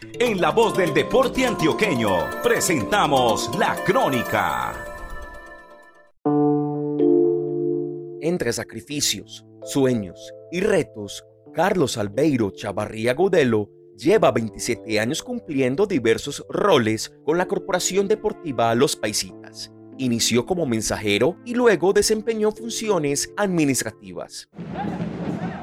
En la voz del deporte antioqueño, presentamos la crónica. Entre sacrificios, sueños y retos, Carlos Albeiro Chavarría Godelo lleva 27 años cumpliendo diversos roles con la Corporación Deportiva Los Paisitas. Inició como mensajero y luego desempeñó funciones administrativas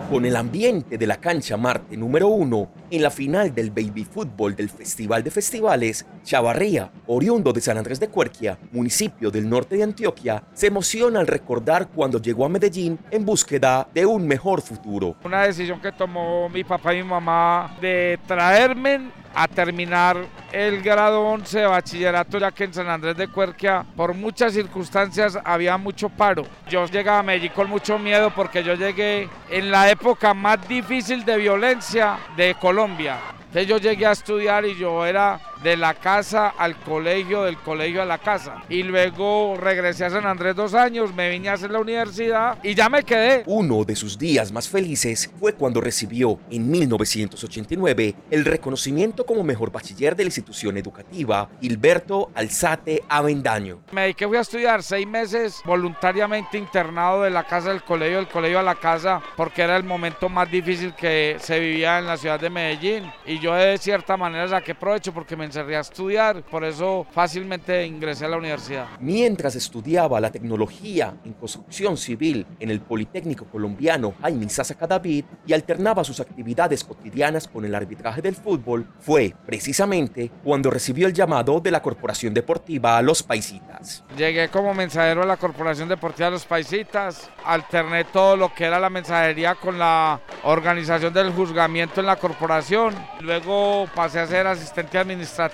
con el ambiente de la cancha Marte número 1 en la final del baby fútbol del Festival de Festivales, Chavarría, oriundo de San Andrés de Cuerquia, municipio del norte de Antioquia, se emociona al recordar cuando llegó a Medellín en búsqueda de un mejor futuro. Una decisión que tomó mi papá y mi mamá de traerme a terminar el grado 11 de bachillerato ya que en San Andrés de Cuerquia por muchas circunstancias había mucho paro. Yo llegaba a Medellín con mucho miedo porque yo llegué en la época más difícil de violencia de Colombia. Entonces yo llegué a estudiar y yo era de la casa al colegio, del colegio a la casa. Y luego regresé a San Andrés dos años, me vine a hacer la universidad y ya me quedé. Uno de sus días más felices fue cuando recibió en 1989 el reconocimiento como mejor bachiller de la institución educativa Hilberto Alzate Avendaño. Me dediqué, fui a estudiar seis meses voluntariamente internado de la casa del colegio, del colegio a la casa, porque era el momento más difícil que se vivía en la ciudad de Medellín. Y yo de cierta manera saqué provecho porque me encerré a estudiar, por eso fácilmente ingresé a la universidad. Mientras estudiaba la tecnología en construcción civil en el Politécnico colombiano Jaime Sasa David y alternaba sus actividades cotidianas con el arbitraje del fútbol, fue precisamente cuando recibió el llamado de la Corporación Deportiva Los Paisitas. Llegué como mensajero a la Corporación Deportiva Los Paisitas, alterné todo lo que era la mensajería con la organización del juzgamiento en la corporación, luego pasé a ser asistente administrativo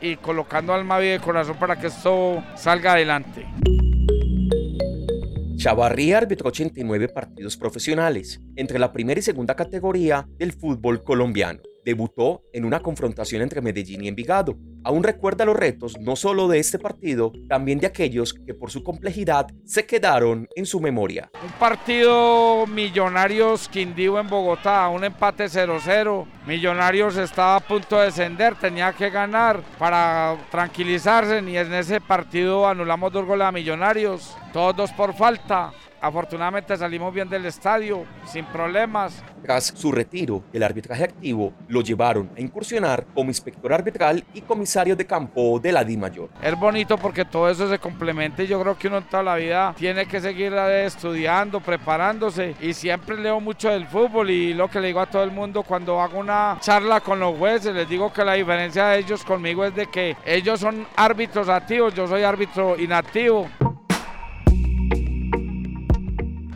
y colocando alma, vida y corazón para que esto salga adelante. Chavarría arbitró 89 partidos profesionales entre la primera y segunda categoría del fútbol colombiano debutó en una confrontación entre Medellín y Envigado. Aún recuerda los retos no solo de este partido, también de aquellos que por su complejidad se quedaron en su memoria. Un partido Millonarios Quindío en Bogotá, un empate 0-0. Millonarios estaba a punto de descender, tenía que ganar para tranquilizarse y en ese partido anulamos dos goles a Millonarios, todos dos por falta. Afortunadamente salimos bien del estadio, sin problemas. Tras su retiro del arbitraje activo, lo llevaron a incursionar como inspector arbitral y comisario de campo de la DIMAYOR. Es bonito porque todo eso se complementa y yo creo que uno en toda la vida tiene que seguir estudiando, preparándose y siempre leo mucho del fútbol y lo que le digo a todo el mundo cuando hago una charla con los jueces, les digo que la diferencia de ellos conmigo es de que ellos son árbitros activos, yo soy árbitro inactivo.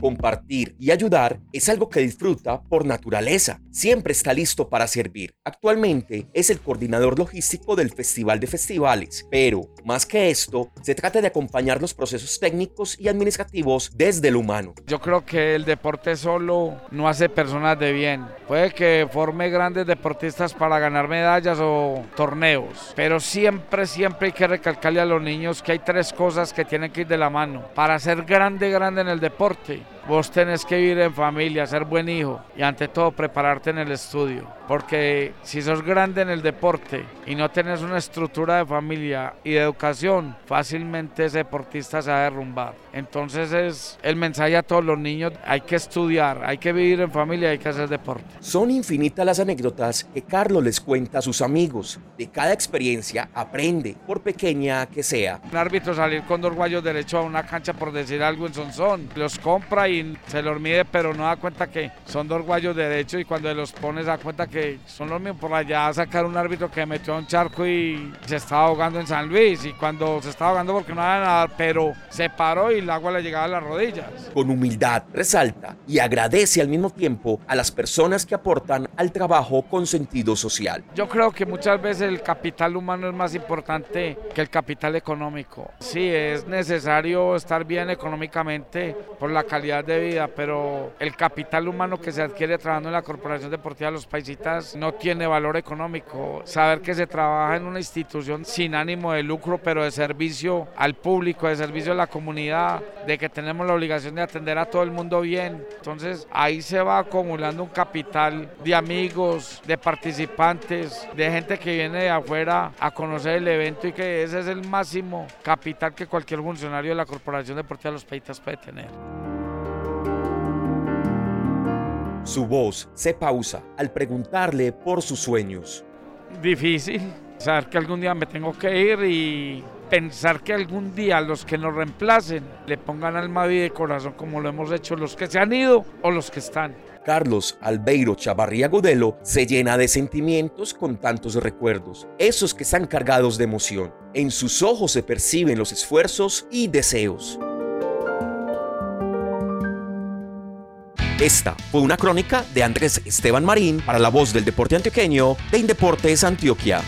Compartir y ayudar es algo que disfruta por naturaleza. Siempre está listo para servir. Actualmente es el coordinador logístico del Festival de Festivales, pero más que esto, se trata de acompañar los procesos técnicos y administrativos desde el humano. Yo creo que el deporte solo no hace personas de bien. Puede que forme grandes deportistas para ganar medallas o torneos, pero siempre, siempre hay que recalcarle a los niños que hay tres cosas que tienen que ir de la mano para ser grande, grande en el deporte Vos tenés que vivir en familia, ser buen hijo y ante todo prepararte en el estudio. Porque si sos grande en el deporte y no tenés una estructura de familia y de educación, fácilmente ese deportista se va a derrumbar. Entonces es el mensaje a todos los niños, hay que estudiar, hay que vivir en familia, hay que hacer deporte. Son infinitas las anécdotas que Carlos les cuenta a sus amigos. De cada experiencia aprende, por pequeña que sea. Un árbitro salir con dos guayos derecho a una cancha por decir algo en Sonsón, los compra y se los mide, pero no da cuenta que son dos guayos de derecho y cuando los pones da cuenta que son los mismos. Por allá sacar un árbitro que metió a un charco y se estaba ahogando en San Luis y cuando se estaba ahogando porque no había nada, pero se paró y el agua le llegaba a las rodillas. Con humildad resalta y agradece al mismo tiempo a las personas que aportan al trabajo con sentido social. Yo creo que muchas veces el capital humano es más importante que el capital económico. Sí, es necesario estar bien económicamente por la calidad calidad de vida, pero el capital humano que se adquiere trabajando en la Corporación Deportiva de los Paisitas no tiene valor económico. Saber que se trabaja en una institución sin ánimo de lucro, pero de servicio al público, de servicio a la comunidad, de que tenemos la obligación de atender a todo el mundo bien. Entonces ahí se va acumulando un capital de amigos, de participantes, de gente que viene de afuera a conocer el evento y que ese es el máximo capital que cualquier funcionario de la Corporación Deportiva de los Paisitas puede tener. Su voz se pausa al preguntarle por sus sueños. Difícil saber que algún día me tengo que ir y pensar que algún día los que nos reemplacen le pongan alma, vida y corazón como lo hemos hecho los que se han ido o los que están. Carlos Albeiro Chavarría Godelo se llena de sentimientos con tantos recuerdos, esos que están cargados de emoción. En sus ojos se perciben los esfuerzos y deseos. Esta fue una crónica de Andrés Esteban Marín para la voz del deporte antioqueño de Indeportes Antioquia.